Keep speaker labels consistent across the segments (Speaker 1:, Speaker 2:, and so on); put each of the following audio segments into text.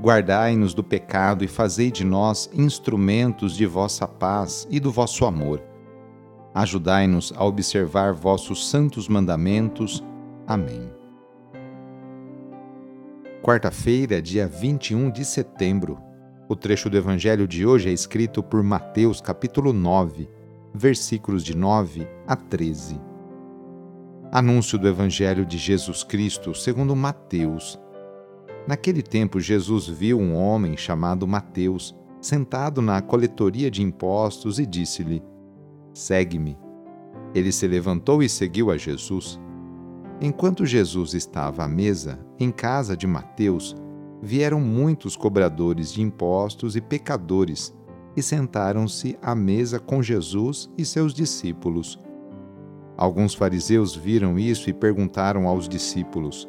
Speaker 1: Guardai-nos do pecado e fazei de nós instrumentos de vossa paz e do vosso amor. Ajudai-nos a observar vossos santos mandamentos. Amém. Quarta-feira, dia 21 de setembro. O trecho do Evangelho de hoje é escrito por Mateus, capítulo 9, versículos de 9 a 13. Anúncio do Evangelho de Jesus Cristo segundo Mateus. Naquele tempo, Jesus viu um homem chamado Mateus sentado na coletoria de impostos e disse-lhe: Segue-me. Ele se levantou e seguiu a Jesus. Enquanto Jesus estava à mesa, em casa de Mateus, vieram muitos cobradores de impostos e pecadores e sentaram-se à mesa com Jesus e seus discípulos. Alguns fariseus viram isso e perguntaram aos discípulos: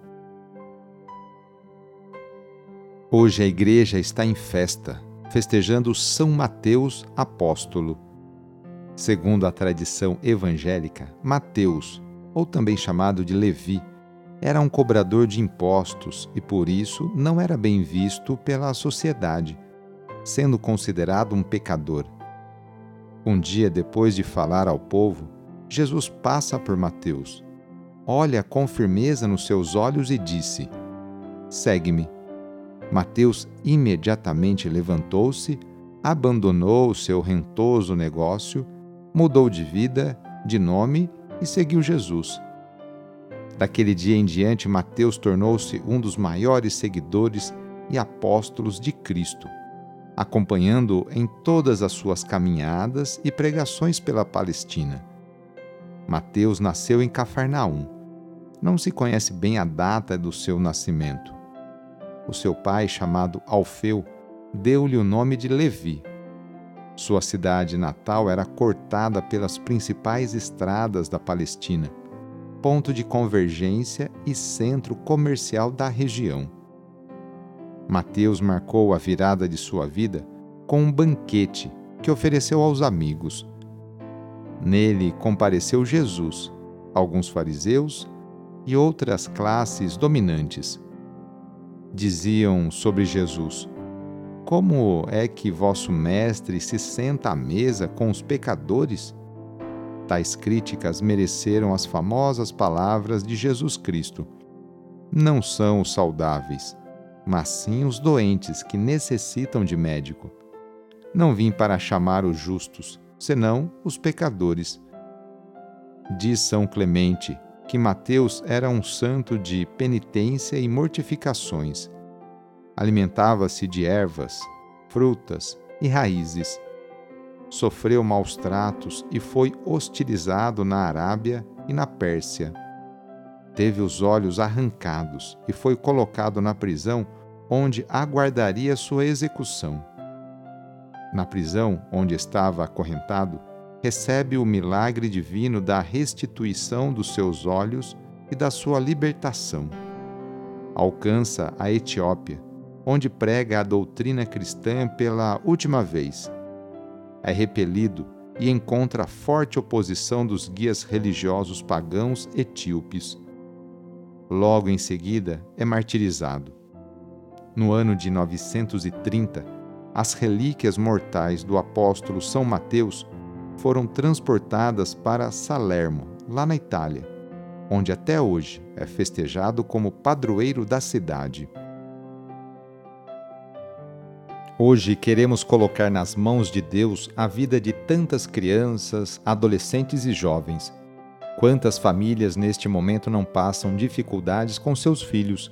Speaker 1: Hoje a igreja está em festa, festejando São Mateus Apóstolo. Segundo a tradição evangélica, Mateus, ou também chamado de Levi, era um cobrador de impostos e por isso não era bem visto pela sociedade, sendo considerado um pecador. Um dia depois de falar ao povo, Jesus passa por Mateus, olha com firmeza nos seus olhos e disse: Segue-me. Mateus imediatamente levantou-se, abandonou o seu rentoso negócio, mudou de vida, de nome e seguiu Jesus. Daquele dia em diante, Mateus tornou-se um dos maiores seguidores e apóstolos de Cristo, acompanhando-o em todas as suas caminhadas e pregações pela Palestina. Mateus nasceu em Cafarnaum. Não se conhece bem a data do seu nascimento. O seu pai, chamado Alfeu, deu-lhe o nome de Levi. Sua cidade natal era cortada pelas principais estradas da Palestina ponto de convergência e centro comercial da região. Mateus marcou a virada de sua vida com um banquete que ofereceu aos amigos. Nele compareceu Jesus, alguns fariseus e outras classes dominantes. Diziam sobre Jesus: Como é que vosso mestre se senta à mesa com os pecadores? Tais críticas mereceram as famosas palavras de Jesus Cristo: Não são os saudáveis, mas sim os doentes que necessitam de médico. Não vim para chamar os justos, senão os pecadores. Diz São Clemente que Mateus era um santo de penitência e mortificações. Alimentava-se de ervas, frutas e raízes sofreu maus tratos e foi hostilizado na Arábia e na Pérsia. Teve os olhos arrancados e foi colocado na prisão onde aguardaria sua execução. Na prisão onde estava acorrentado, recebe o milagre divino da restituição dos seus olhos e da sua libertação. Alcança a Etiópia, onde prega a doutrina cristã pela última vez. É repelido e encontra forte oposição dos guias religiosos pagãos etíopes. Logo em seguida, é martirizado. No ano de 930, as relíquias mortais do apóstolo São Mateus foram transportadas para Salermo, lá na Itália, onde até hoje é festejado como padroeiro da cidade. Hoje queremos colocar nas mãos de Deus a vida de tantas crianças, adolescentes e jovens. Quantas famílias neste momento não passam dificuldades com seus filhos?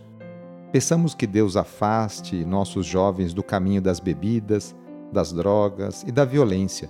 Speaker 1: Peçamos que Deus afaste nossos jovens do caminho das bebidas, das drogas e da violência,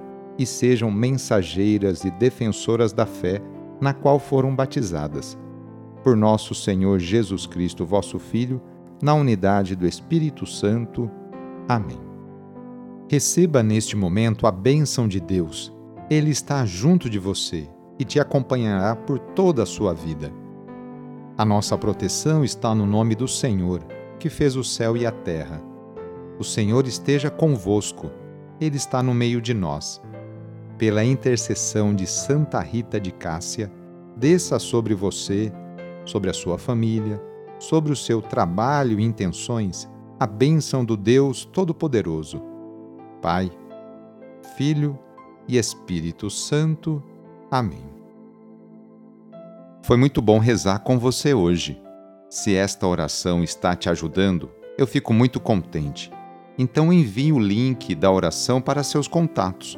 Speaker 1: e sejam mensageiras e defensoras da fé na qual foram batizadas. Por nosso Senhor Jesus Cristo, vosso Filho, na unidade do Espírito Santo. Amém. Receba neste momento a bênção de Deus. Ele está junto de você e te acompanhará por toda a sua vida. A nossa proteção está no nome do Senhor, que fez o céu e a terra. O Senhor esteja convosco, Ele está no meio de nós. Pela intercessão de Santa Rita de Cássia, desça sobre você, sobre a sua família, sobre o seu trabalho e intenções a bênção do Deus Todo-Poderoso, Pai, Filho e Espírito Santo. Amém. Foi muito bom rezar com você hoje. Se esta oração está te ajudando, eu fico muito contente. Então envie o link da oração para seus contatos,